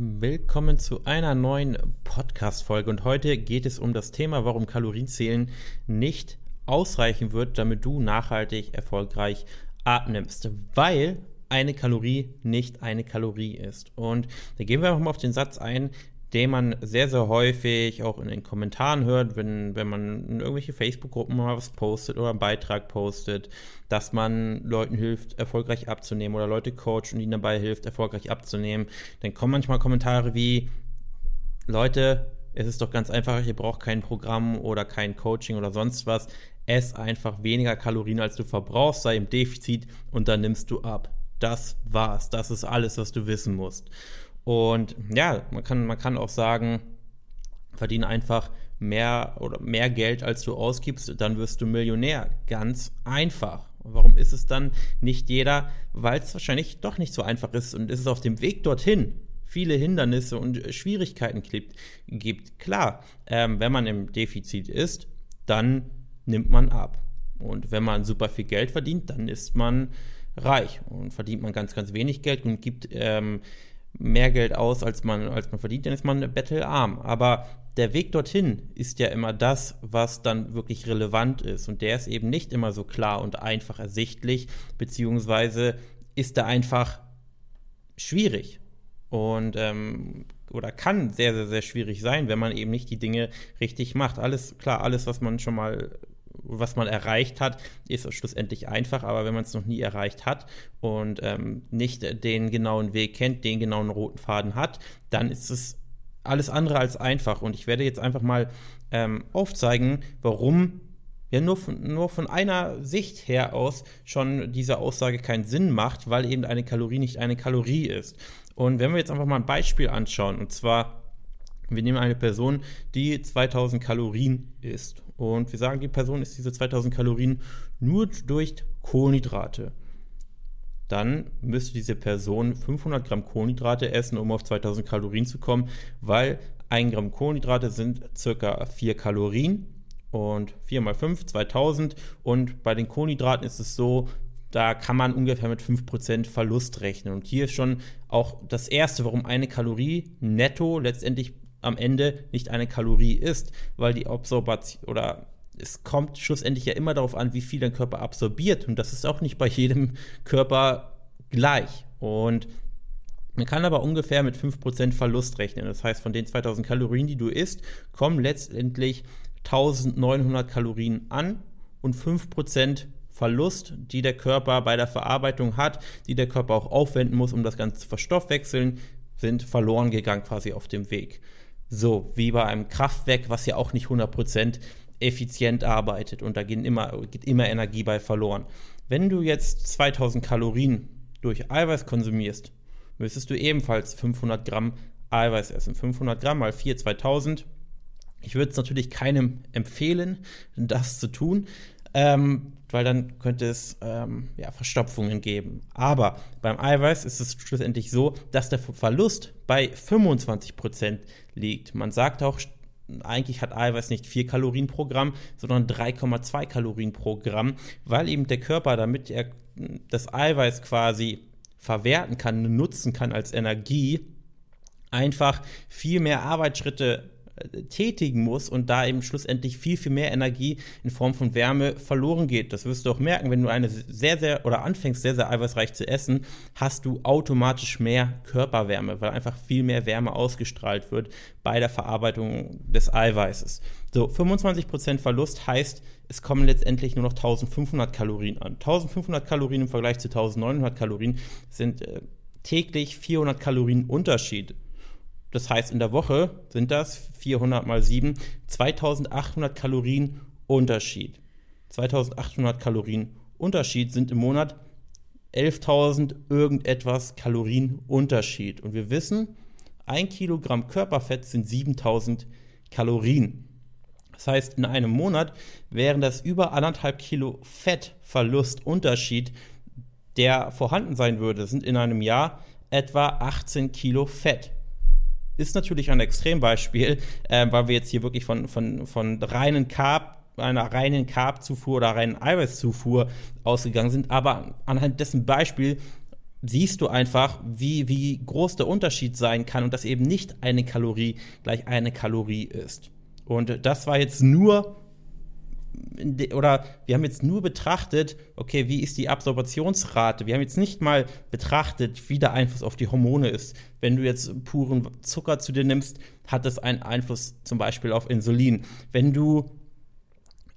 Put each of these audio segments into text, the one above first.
Willkommen zu einer neuen Podcast-Folge und heute geht es um das Thema, warum Kalorienzählen nicht ausreichen wird, damit du nachhaltig erfolgreich abnimmst, weil eine Kalorie nicht eine Kalorie ist. Und da gehen wir einfach mal auf den Satz ein, den man sehr, sehr häufig auch in den Kommentaren hört, wenn, wenn man in irgendwelche Facebook-Gruppen mal was postet oder einen Beitrag postet, dass man Leuten hilft, erfolgreich abzunehmen oder Leute coacht und ihnen dabei hilft, erfolgreich abzunehmen. Dann kommen manchmal Kommentare wie, Leute, es ist doch ganz einfach, ihr braucht kein Programm oder kein Coaching oder sonst was. Ess einfach weniger Kalorien, als du verbrauchst, sei im Defizit und dann nimmst du ab. Das war's. Das ist alles, was du wissen musst. Und ja, man kann, man kann auch sagen, verdiene einfach mehr oder mehr Geld, als du ausgibst, dann wirst du Millionär. Ganz einfach. warum ist es dann nicht jeder? Weil es wahrscheinlich doch nicht so einfach ist und ist es auf dem Weg dorthin viele Hindernisse und Schwierigkeiten gibt. Klar, ähm, wenn man im Defizit ist, dann nimmt man ab. Und wenn man super viel Geld verdient, dann ist man reich und verdient man ganz, ganz wenig Geld und gibt ähm, mehr Geld aus, als man, als man verdient, dann ist man bettelarm. Aber der Weg dorthin ist ja immer das, was dann wirklich relevant ist. Und der ist eben nicht immer so klar und einfach ersichtlich, beziehungsweise ist da einfach schwierig. Und ähm, oder kann sehr, sehr, sehr schwierig sein, wenn man eben nicht die Dinge richtig macht. Alles, klar, alles, was man schon mal was man erreicht hat, ist schlussendlich einfach, aber wenn man es noch nie erreicht hat und ähm, nicht den genauen Weg kennt, den genauen roten Faden hat, dann ist es alles andere als einfach. Und ich werde jetzt einfach mal ähm, aufzeigen, warum ja nur von, nur von einer Sicht her aus schon diese Aussage keinen Sinn macht, weil eben eine Kalorie nicht eine Kalorie ist. Und wenn wir jetzt einfach mal ein Beispiel anschauen, und zwar, wir nehmen eine Person, die 2000 Kalorien isst und wir sagen, die Person isst diese 2000 Kalorien nur durch Kohlenhydrate. Dann müsste diese Person 500 Gramm Kohlenhydrate essen, um auf 2000 Kalorien zu kommen, weil 1 Gramm Kohlenhydrate sind circa 4 Kalorien und 4 mal 5, 2000. Und bei den Kohlenhydraten ist es so, da kann man ungefähr mit 5% Verlust rechnen. Und hier ist schon auch das Erste, warum eine Kalorie netto letztendlich am Ende nicht eine Kalorie ist, weil die Absorbation oder es kommt schlussendlich ja immer darauf an, wie viel dein Körper absorbiert und das ist auch nicht bei jedem Körper gleich. Und man kann aber ungefähr mit 5% Verlust rechnen. Das heißt, von den 2000 Kalorien, die du isst, kommen letztendlich 1900 Kalorien an und 5% Verlust, die der Körper bei der Verarbeitung hat, die der Körper auch aufwenden muss, um das Ganze zu verstoffwechseln, sind verloren gegangen quasi auf dem Weg. So, wie bei einem Kraftwerk, was ja auch nicht 100% effizient arbeitet und da geht immer, geht immer Energie bei verloren. Wenn du jetzt 2000 Kalorien durch Eiweiß konsumierst, müsstest du ebenfalls 500 Gramm Eiweiß essen. 500 Gramm mal 4, 2000. Ich würde es natürlich keinem empfehlen, das zu tun, ähm, weil dann könnte es ähm, ja, Verstopfungen geben. Aber beim Eiweiß ist es schlussendlich so, dass der Verlust bei 25% liegt. Man sagt auch, eigentlich hat Eiweiß nicht 4 Kalorien pro Gramm, sondern 3,2 Kalorien pro Gramm, weil eben der Körper, damit er das Eiweiß quasi verwerten kann, nutzen kann als Energie, einfach viel mehr Arbeitsschritte tätigen muss und da eben schlussendlich viel, viel mehr Energie in Form von Wärme verloren geht. Das wirst du auch merken, wenn du eine sehr, sehr oder anfängst, sehr, sehr eiweißreich zu essen, hast du automatisch mehr Körperwärme, weil einfach viel mehr Wärme ausgestrahlt wird bei der Verarbeitung des Eiweißes. So, 25% Verlust heißt, es kommen letztendlich nur noch 1500 Kalorien an. 1500 Kalorien im Vergleich zu 1900 Kalorien sind äh, täglich 400 Kalorien Unterschied. Das heißt, in der Woche sind das 400 mal 7, 2800 Kalorien Unterschied. 2800 Kalorien Unterschied sind im Monat 11.000 irgendetwas Kalorien Unterschied. Und wir wissen, ein Kilogramm Körperfett sind 7000 Kalorien. Das heißt, in einem Monat wären das über anderthalb Kilo Fettverlust Unterschied, der vorhanden sein würde. Sind in einem Jahr etwa 18 Kilo Fett ist natürlich ein Extrembeispiel, äh, weil wir jetzt hier wirklich von, von, von reinen Carb, einer reinen Carb-Zufuhr oder reinen Eiweißzufuhr ausgegangen sind. Aber anhand dessen Beispiel siehst du einfach, wie, wie groß der Unterschied sein kann und dass eben nicht eine Kalorie gleich eine Kalorie ist. Und das war jetzt nur oder wir haben jetzt nur betrachtet, okay, wie ist die Absorbationsrate? Wir haben jetzt nicht mal betrachtet, wie der Einfluss auf die Hormone ist. Wenn du jetzt puren Zucker zu dir nimmst, hat das einen Einfluss zum Beispiel auf Insulin. Wenn du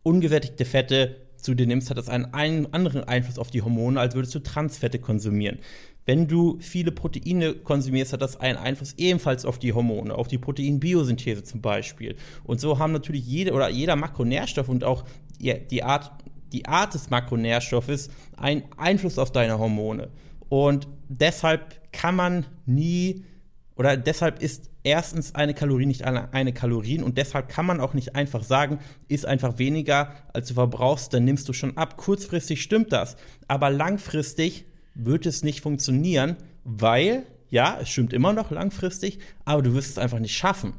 ungesättigte Fette zu dir nimmst, hat das einen, einen anderen Einfluss auf die Hormone, als würdest du Transfette konsumieren. Wenn du viele Proteine konsumierst, hat das einen Einfluss ebenfalls auf die Hormone, auf die Proteinbiosynthese zum Beispiel. Und so haben natürlich jede oder jeder Makronährstoff und auch die Art, die Art des Makronährstoffes einen Einfluss auf deine Hormone. Und deshalb kann man nie oder deshalb ist erstens eine Kalorie nicht eine, eine Kalorien und deshalb kann man auch nicht einfach sagen, ist einfach weniger, als du verbrauchst, dann nimmst du schon ab. Kurzfristig stimmt das, aber langfristig wird es nicht funktionieren, weil, ja, es stimmt immer noch langfristig, aber du wirst es einfach nicht schaffen.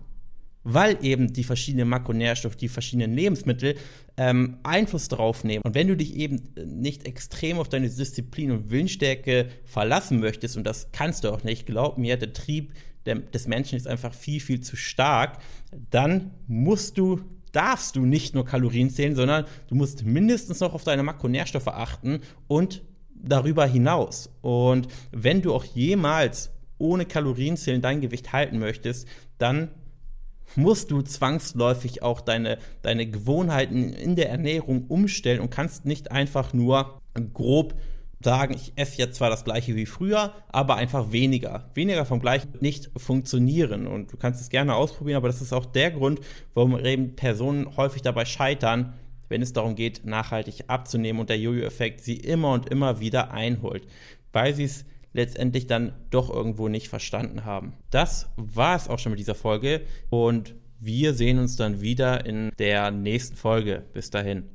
Weil eben die verschiedenen Makronährstoffe, die verschiedenen Lebensmittel ähm, Einfluss darauf nehmen. Und wenn du dich eben nicht extrem auf deine Disziplin und Willensstärke verlassen möchtest, und das kannst du auch nicht, glaub mir, der Trieb des Menschen ist einfach viel, viel zu stark, dann musst du darfst du nicht nur Kalorien zählen, sondern du musst mindestens noch auf deine Makronährstoffe achten und darüber hinaus. Und wenn du auch jemals ohne Kalorienzählen dein Gewicht halten möchtest, dann musst du zwangsläufig auch deine, deine Gewohnheiten in der Ernährung umstellen und kannst nicht einfach nur grob sagen, ich esse jetzt zwar das gleiche wie früher, aber einfach weniger. Weniger vom gleichen wird nicht funktionieren. Und du kannst es gerne ausprobieren, aber das ist auch der Grund, warum eben Personen häufig dabei scheitern, wenn es darum geht, nachhaltig abzunehmen und der Jojo-Effekt sie immer und immer wieder einholt, weil sie es letztendlich dann doch irgendwo nicht verstanden haben. Das war es auch schon mit dieser Folge und wir sehen uns dann wieder in der nächsten Folge. Bis dahin.